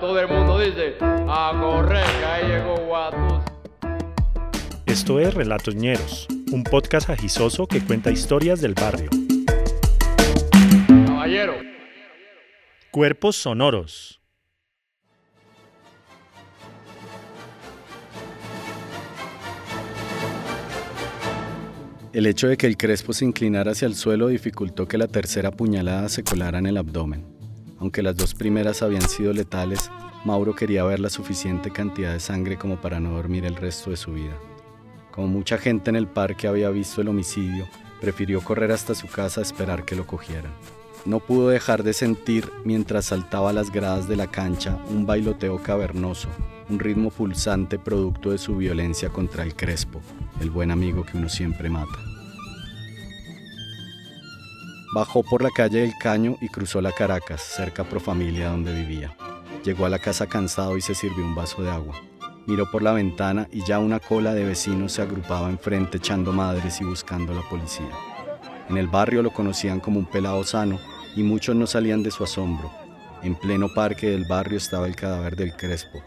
Todo el mundo dice, a correr, que ahí llegó Guatus. Esto es Relatos Ñeros, un podcast agisoso que cuenta historias del barrio. Caballero. Cuerpos sonoros. El hecho de que el crespo se inclinara hacia el suelo dificultó que la tercera puñalada se colara en el abdomen. Aunque las dos primeras habían sido letales, Mauro quería ver la suficiente cantidad de sangre como para no dormir el resto de su vida. Como mucha gente en el parque había visto el homicidio, prefirió correr hasta su casa a esperar que lo cogieran. No pudo dejar de sentir, mientras saltaba las gradas de la cancha, un bailoteo cavernoso, un ritmo pulsante producto de su violencia contra el Crespo, el buen amigo que uno siempre mata. Bajó por la calle del Caño y cruzó la Caracas, cerca Pro Familia donde vivía. Llegó a la casa cansado y se sirvió un vaso de agua. Miró por la ventana y ya una cola de vecinos se agrupaba enfrente echando madres y buscando a la policía. En el barrio lo conocían como un pelado sano y muchos no salían de su asombro. En pleno parque del barrio estaba el cadáver del Crespo,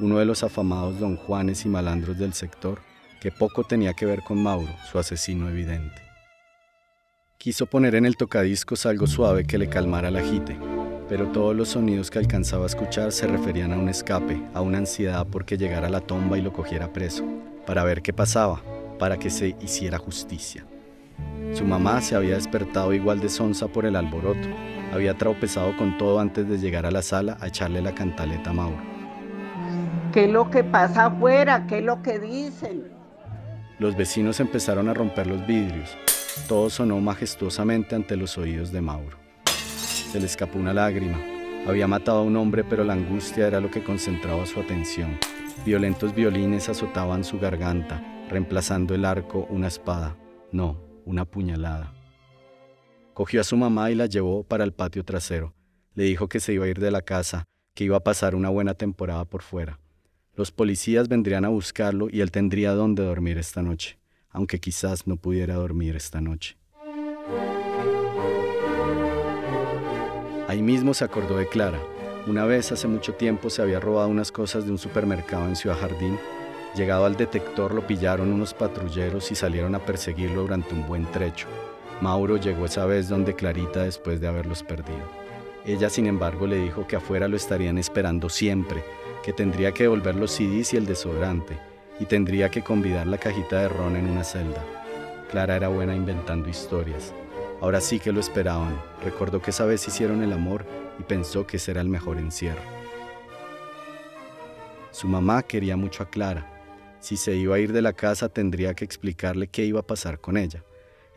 uno de los afamados don Juanes y malandros del sector, que poco tenía que ver con Mauro, su asesino evidente. Quiso poner en el tocadiscos algo suave que le calmara el agite, pero todos los sonidos que alcanzaba a escuchar se referían a un escape, a una ansiedad porque llegara a la tomba y lo cogiera preso, para ver qué pasaba, para que se hiciera justicia. Su mamá se había despertado igual de sonsa por el alboroto, había tropezado con todo antes de llegar a la sala a echarle la cantaleta a Mauro. ¿Qué es lo que pasa afuera? ¿Qué es lo que dicen? Los vecinos empezaron a romper los vidrios. Todo sonó majestuosamente ante los oídos de Mauro. Se le escapó una lágrima. Había matado a un hombre, pero la angustia era lo que concentraba su atención. Violentos violines azotaban su garganta, reemplazando el arco una espada. No, una puñalada. Cogió a su mamá y la llevó para el patio trasero. Le dijo que se iba a ir de la casa, que iba a pasar una buena temporada por fuera. Los policías vendrían a buscarlo y él tendría dónde dormir esta noche, aunque quizás no pudiera dormir esta noche. Ahí mismo se acordó de Clara. Una vez hace mucho tiempo se había robado unas cosas de un supermercado en Ciudad Jardín. Llegado al detector lo pillaron unos patrulleros y salieron a perseguirlo durante un buen trecho. Mauro llegó esa vez donde Clarita después de haberlos perdido. Ella, sin embargo, le dijo que afuera lo estarían esperando siempre, que tendría que devolver los CDs y el desodorante, y tendría que convidar la cajita de ron en una celda. Clara era buena inventando historias. Ahora sí que lo esperaban. Recordó que esa vez hicieron el amor y pensó que ese era el mejor encierro. Su mamá quería mucho a Clara. Si se iba a ir de la casa tendría que explicarle qué iba a pasar con ella.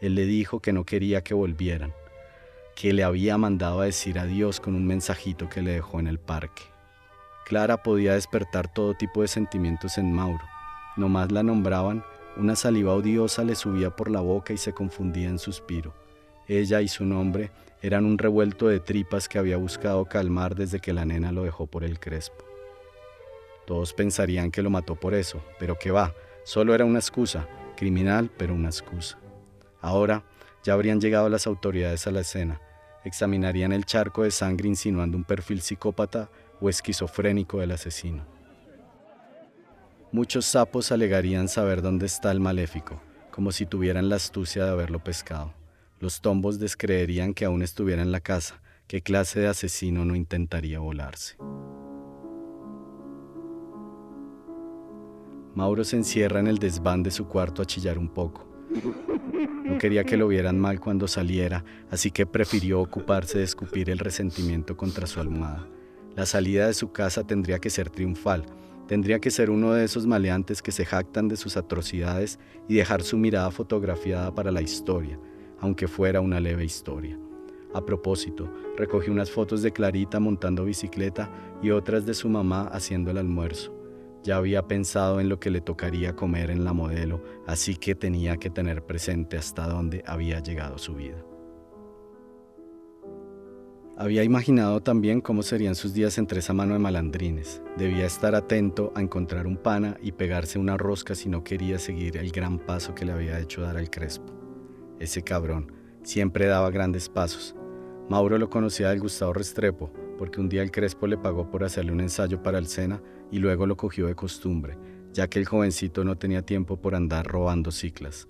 Él le dijo que no quería que volvieran, que le había mandado a decir adiós con un mensajito que le dejó en el parque. Clara podía despertar todo tipo de sentimientos en Mauro. Nomás la nombraban, una saliva odiosa le subía por la boca y se confundía en suspiro. Ella y su nombre eran un revuelto de tripas que había buscado calmar desde que la nena lo dejó por el crespo. Todos pensarían que lo mató por eso, pero que va, solo era una excusa, criminal, pero una excusa. Ahora ya habrían llegado las autoridades a la escena, examinarían el charco de sangre insinuando un perfil psicópata o esquizofrénico del asesino. Muchos sapos alegarían saber dónde está el maléfico, como si tuvieran la astucia de haberlo pescado. Los tombos descreerían que aún estuviera en la casa, qué clase de asesino no intentaría volarse. Mauro se encierra en el desván de su cuarto a chillar un poco. No quería que lo vieran mal cuando saliera, así que prefirió ocuparse de escupir el resentimiento contra su almohada. La salida de su casa tendría que ser triunfal, tendría que ser uno de esos maleantes que se jactan de sus atrocidades y dejar su mirada fotografiada para la historia, aunque fuera una leve historia. A propósito, recogió unas fotos de Clarita montando bicicleta y otras de su mamá haciendo el almuerzo. Ya había pensado en lo que le tocaría comer en la modelo, así que tenía que tener presente hasta dónde había llegado su vida. Había imaginado también cómo serían sus días entre esa mano de malandrines. Debía estar atento a encontrar un pana y pegarse una rosca si no quería seguir el gran paso que le había hecho dar al Crespo. Ese cabrón siempre daba grandes pasos. Mauro lo conocía del Gustavo Restrepo, porque un día el Crespo le pagó por hacerle un ensayo para el Sena y luego lo cogió de costumbre, ya que el jovencito no tenía tiempo por andar robando ciclas.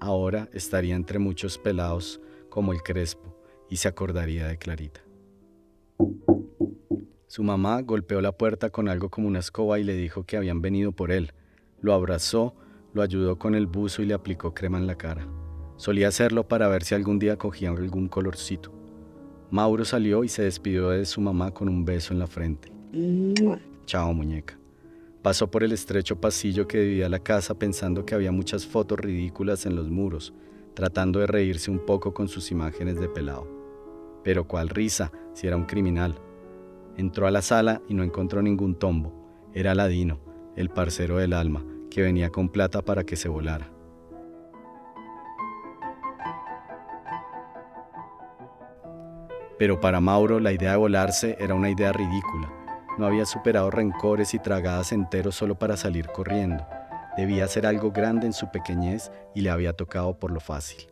Ahora estaría entre muchos pelados como el Crespo y se acordaría de Clarita. Su mamá golpeó la puerta con algo como una escoba y le dijo que habían venido por él. Lo abrazó, lo ayudó con el buzo y le aplicó crema en la cara. Solía hacerlo para ver si algún día cogía algún colorcito. Mauro salió y se despidió de su mamá con un beso en la frente. Chao, muñeca. Pasó por el estrecho pasillo que dividía la casa pensando que había muchas fotos ridículas en los muros, tratando de reírse un poco con sus imágenes de pelado. Pero cuál risa, si era un criminal. Entró a la sala y no encontró ningún tombo. Era Ladino, el parcero del alma, que venía con plata para que se volara. Pero para Mauro la idea de volarse era una idea ridícula. No había superado rencores y tragadas enteros solo para salir corriendo. Debía ser algo grande en su pequeñez y le había tocado por lo fácil.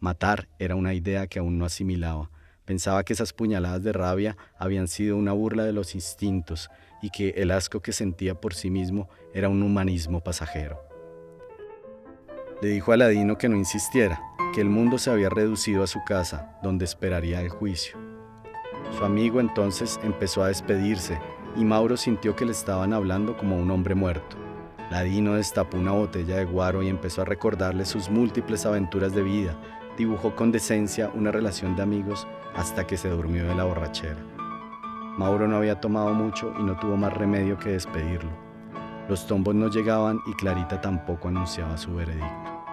Matar era una idea que aún no asimilaba. Pensaba que esas puñaladas de rabia habían sido una burla de los instintos y que el asco que sentía por sí mismo era un humanismo pasajero. Le dijo a Ladino que no insistiera, que el mundo se había reducido a su casa, donde esperaría el juicio. Su amigo entonces empezó a despedirse y Mauro sintió que le estaban hablando como un hombre muerto. Ladino destapó una botella de guaro y empezó a recordarle sus múltiples aventuras de vida. Dibujó con decencia una relación de amigos hasta que se durmió de la borrachera. Mauro no había tomado mucho y no tuvo más remedio que despedirlo. Los tombos no llegaban y Clarita tampoco anunciaba su veredicto.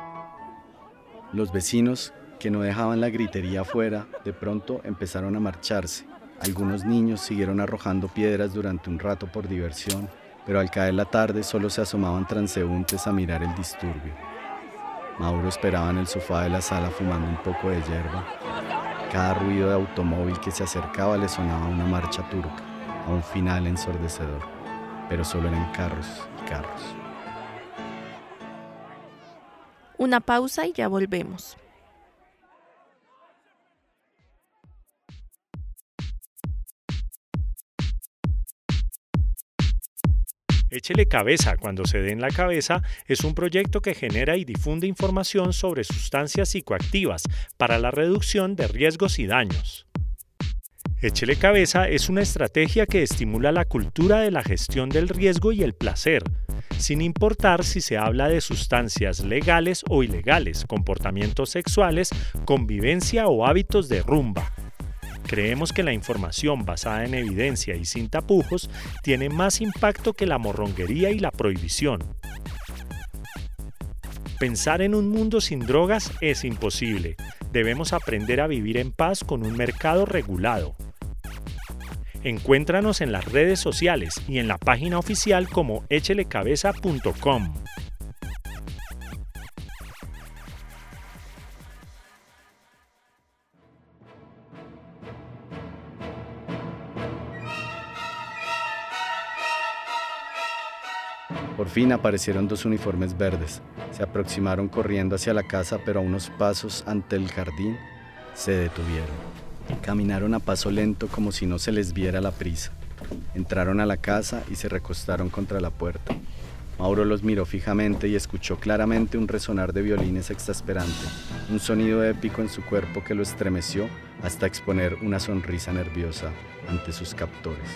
Los vecinos, que no dejaban la gritería afuera, de pronto empezaron a marcharse. Algunos niños siguieron arrojando piedras durante un rato por diversión, pero al caer la tarde solo se asomaban transeúntes a mirar el disturbio. Mauro esperaba en el sofá de la sala fumando un poco de hierba. Cada ruido de automóvil que se acercaba le sonaba una marcha turca, a un final ensordecedor, pero solo eran carros y carros. Una pausa y ya volvemos. Échele cabeza cuando se dé en la cabeza es un proyecto que genera y difunde información sobre sustancias psicoactivas para la reducción de riesgos y daños. Échele cabeza es una estrategia que estimula la cultura de la gestión del riesgo y el placer, sin importar si se habla de sustancias legales o ilegales, comportamientos sexuales, convivencia o hábitos de rumba. Creemos que la información basada en evidencia y sin tapujos tiene más impacto que la morronguería y la prohibición. Pensar en un mundo sin drogas es imposible. Debemos aprender a vivir en paz con un mercado regulado. Encuéntranos en las redes sociales y en la página oficial como echelecabeza.com. aparecieron dos uniformes verdes. Se aproximaron corriendo hacia la casa, pero a unos pasos ante el jardín se detuvieron. Caminaron a paso lento como si no se les viera la prisa. Entraron a la casa y se recostaron contra la puerta. Mauro los miró fijamente y escuchó claramente un resonar de violines exasperante, un sonido épico en su cuerpo que lo estremeció hasta exponer una sonrisa nerviosa ante sus captores.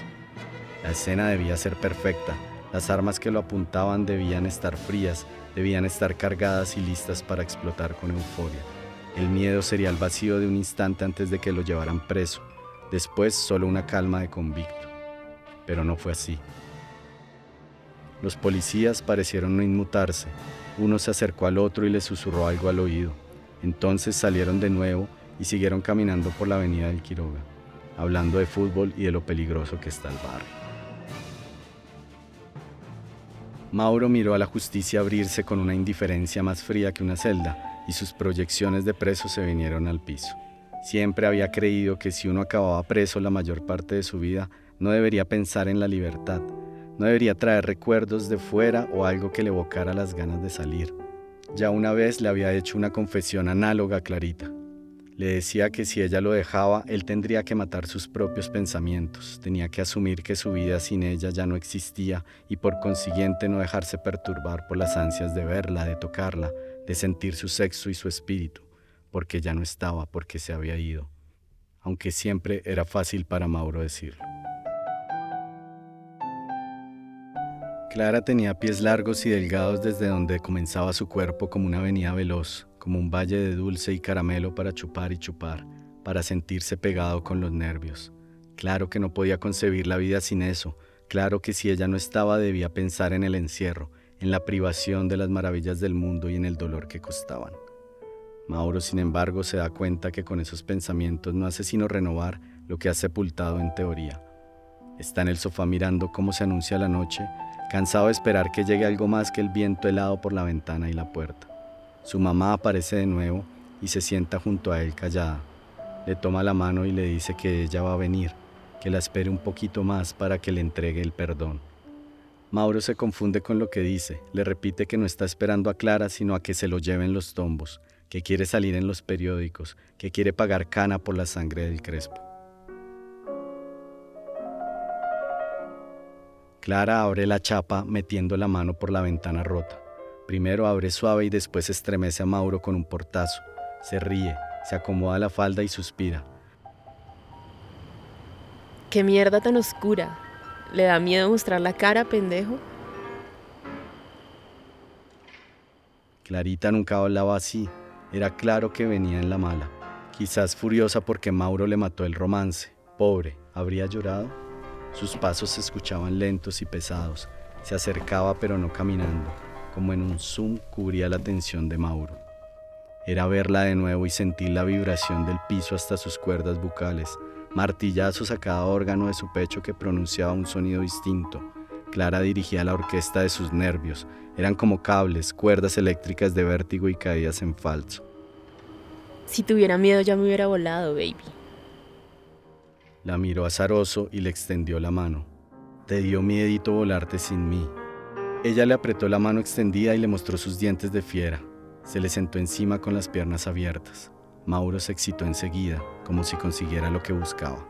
La escena debía ser perfecta, las armas que lo apuntaban debían estar frías, debían estar cargadas y listas para explotar con euforia. El miedo sería el vacío de un instante antes de que lo llevaran preso, después solo una calma de convicto. Pero no fue así. Los policías parecieron no inmutarse. Uno se acercó al otro y le susurró algo al oído. Entonces salieron de nuevo y siguieron caminando por la avenida del Quiroga, hablando de fútbol y de lo peligroso que está el barrio. Mauro miró a la justicia abrirse con una indiferencia más fría que una celda y sus proyecciones de preso se vinieron al piso. Siempre había creído que si uno acababa preso la mayor parte de su vida, no debería pensar en la libertad, no debería traer recuerdos de fuera o algo que le evocara las ganas de salir. Ya una vez le había hecho una confesión análoga a Clarita. Le decía que si ella lo dejaba, él tendría que matar sus propios pensamientos, tenía que asumir que su vida sin ella ya no existía y por consiguiente no dejarse perturbar por las ansias de verla, de tocarla, de sentir su sexo y su espíritu, porque ya no estaba, porque se había ido, aunque siempre era fácil para Mauro decirlo. Clara tenía pies largos y delgados desde donde comenzaba su cuerpo como una avenida veloz, como un valle de dulce y caramelo para chupar y chupar, para sentirse pegado con los nervios. Claro que no podía concebir la vida sin eso, claro que si ella no estaba debía pensar en el encierro, en la privación de las maravillas del mundo y en el dolor que costaban. Mauro, sin embargo, se da cuenta que con esos pensamientos no hace sino renovar lo que ha sepultado en teoría. Está en el sofá mirando cómo se anuncia la noche cansado de esperar que llegue algo más que el viento helado por la ventana y la puerta. Su mamá aparece de nuevo y se sienta junto a él callada. Le toma la mano y le dice que ella va a venir, que la espere un poquito más para que le entregue el perdón. Mauro se confunde con lo que dice, le repite que no está esperando a Clara sino a que se lo lleven los tombos, que quiere salir en los periódicos, que quiere pagar cana por la sangre del Crespo. Clara abre la chapa metiendo la mano por la ventana rota. Primero abre suave y después estremece a Mauro con un portazo. Se ríe, se acomoda la falda y suspira. Qué mierda tan oscura. ¿Le da miedo mostrar la cara, pendejo? Clarita nunca hablaba así. Era claro que venía en la mala. Quizás furiosa porque Mauro le mató el romance. Pobre, ¿habría llorado? Sus pasos se escuchaban lentos y pesados. Se acercaba pero no caminando. Como en un zoom cubría la atención de Mauro. Era verla de nuevo y sentir la vibración del piso hasta sus cuerdas bucales, martillazos a cada órgano de su pecho que pronunciaba un sonido distinto. Clara dirigía la orquesta de sus nervios. Eran como cables, cuerdas eléctricas de vértigo y caídas en falso. Si tuviera miedo ya me hubiera volado, baby. La miró azaroso y le extendió la mano. Te dio miedito volarte sin mí. Ella le apretó la mano extendida y le mostró sus dientes de fiera. Se le sentó encima con las piernas abiertas. Mauro se excitó enseguida, como si consiguiera lo que buscaba.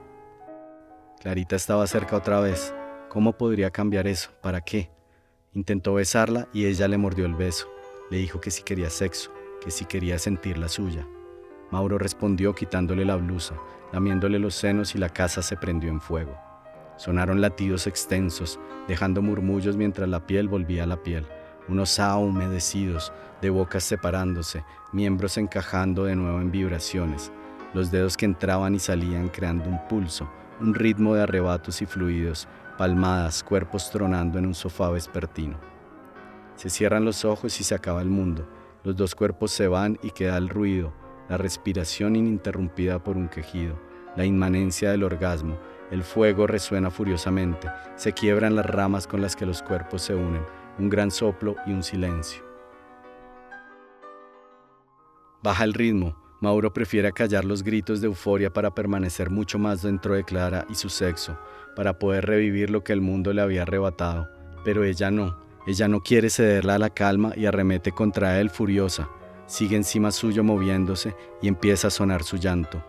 Clarita estaba cerca otra vez. ¿Cómo podría cambiar eso? ¿Para qué? Intentó besarla y ella le mordió el beso. Le dijo que si quería sexo, que si quería sentir la suya. Mauro respondió quitándole la blusa, lamiéndole los senos y la casa se prendió en fuego. Sonaron latidos extensos, dejando murmullos mientras la piel volvía a la piel, unos a humedecidos, de bocas separándose, miembros encajando de nuevo en vibraciones, los dedos que entraban y salían creando un pulso, un ritmo de arrebatos y fluidos, palmadas, cuerpos tronando en un sofá vespertino. Se cierran los ojos y se acaba el mundo, los dos cuerpos se van y queda el ruido, la respiración ininterrumpida por un quejido, la inmanencia del orgasmo, el fuego resuena furiosamente, se quiebran las ramas con las que los cuerpos se unen, un gran soplo y un silencio. Baja el ritmo, Mauro prefiere callar los gritos de euforia para permanecer mucho más dentro de Clara y su sexo, para poder revivir lo que el mundo le había arrebatado, pero ella no, ella no quiere cederla a la calma y arremete contra él furiosa, sigue encima suyo moviéndose y empieza a sonar su llanto.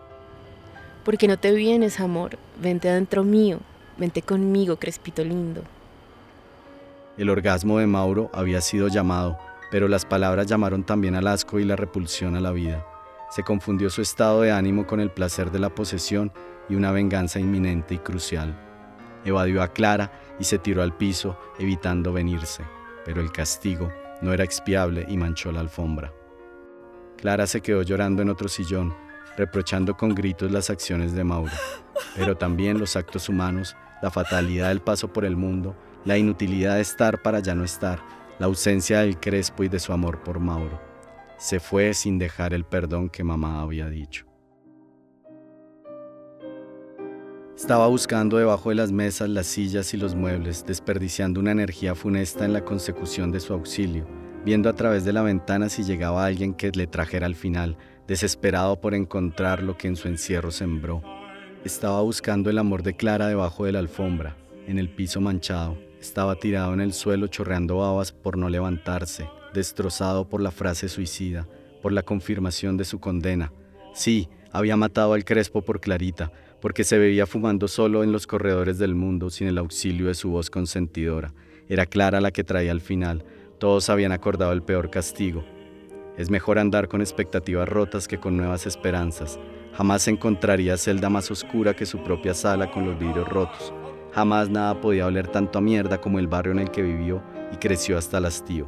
¿Por qué no te vienes, amor? Vente adentro mío, vente conmigo, Crespito lindo. El orgasmo de Mauro había sido llamado, pero las palabras llamaron también al asco y la repulsión a la vida. Se confundió su estado de ánimo con el placer de la posesión y una venganza inminente y crucial. Evadió a Clara y se tiró al piso, evitando venirse, pero el castigo no era expiable y manchó la alfombra. Clara se quedó llorando en otro sillón, reprochando con gritos las acciones de Mauro, pero también los actos humanos, la fatalidad del paso por el mundo, la inutilidad de estar para ya no estar, la ausencia del Crespo y de su amor por Mauro. Se fue sin dejar el perdón que mamá había dicho. Estaba buscando debajo de las mesas, las sillas y los muebles, desperdiciando una energía funesta en la consecución de su auxilio, viendo a través de la ventana si llegaba alguien que le trajera al final, desesperado por encontrar lo que en su encierro sembró. Estaba buscando el amor de Clara debajo de la alfombra, en el piso manchado. Estaba tirado en el suelo chorreando babas por no levantarse, destrozado por la frase suicida, por la confirmación de su condena. Sí, Había matado al Crespo por Clarita, porque se veía fumando solo en los corredores del mundo sin el auxilio de su voz consentidora. Era Clara la que traía al final. Todos habían acordado el peor castigo. Es mejor andar con expectativas rotas que con nuevas esperanzas. Jamás encontraría celda más oscura que su propia sala con los vidrios rotos. Jamás nada podía oler tanto a mierda como el barrio en el que vivió y creció hasta el hastío.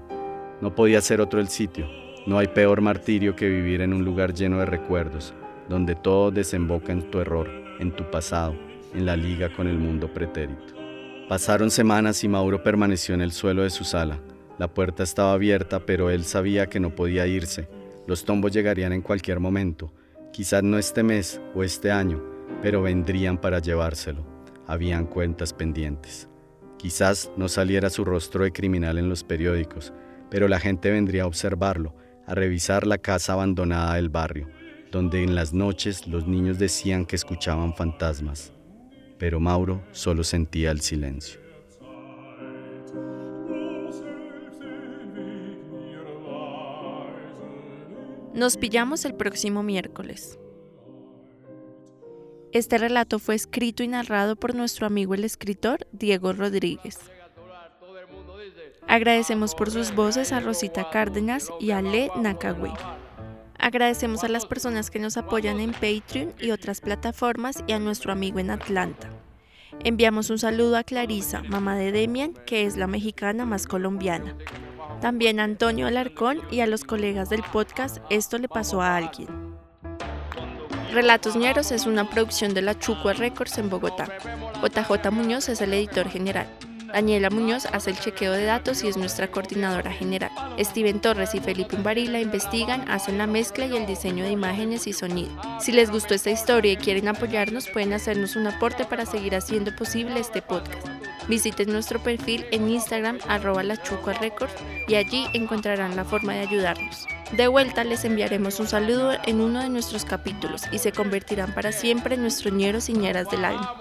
No podía ser otro el sitio. No hay peor martirio que vivir en un lugar lleno de recuerdos, donde todo desemboca en tu error, en tu pasado, en la liga con el mundo pretérito. Pasaron semanas y Mauro permaneció en el suelo de su sala. La puerta estaba abierta, pero él sabía que no podía irse. Los tombos llegarían en cualquier momento, quizás no este mes o este año, pero vendrían para llevárselo. Habían cuentas pendientes. Quizás no saliera su rostro de criminal en los periódicos, pero la gente vendría a observarlo, a revisar la casa abandonada del barrio, donde en las noches los niños decían que escuchaban fantasmas. Pero Mauro solo sentía el silencio. Nos pillamos el próximo miércoles. Este relato fue escrito y narrado por nuestro amigo el escritor Diego Rodríguez. Agradecemos por sus voces a Rosita Cárdenas y a Le Nakagüe. Agradecemos a las personas que nos apoyan en Patreon y otras plataformas y a nuestro amigo en Atlanta. Enviamos un saludo a Clarisa, mamá de Demian, que es la mexicana más colombiana. También a Antonio Alarcón y a los colegas del podcast Esto le pasó a alguien. Relatos Ñeros es una producción de la Chucua Records en Bogotá. JJ Muñoz es el editor general. Daniela Muñoz hace el chequeo de datos y es nuestra coordinadora general. Steven Torres y Felipe Imbarila investigan, hacen la mezcla y el diseño de imágenes y sonido. Si les gustó esta historia y quieren apoyarnos, pueden hacernos un aporte para seguir haciendo posible este podcast. Visiten nuestro perfil en Instagram arroba Records y allí encontrarán la forma de ayudarnos. De vuelta les enviaremos un saludo en uno de nuestros capítulos y se convertirán para siempre en nuestros ñeros y ñeras del alma.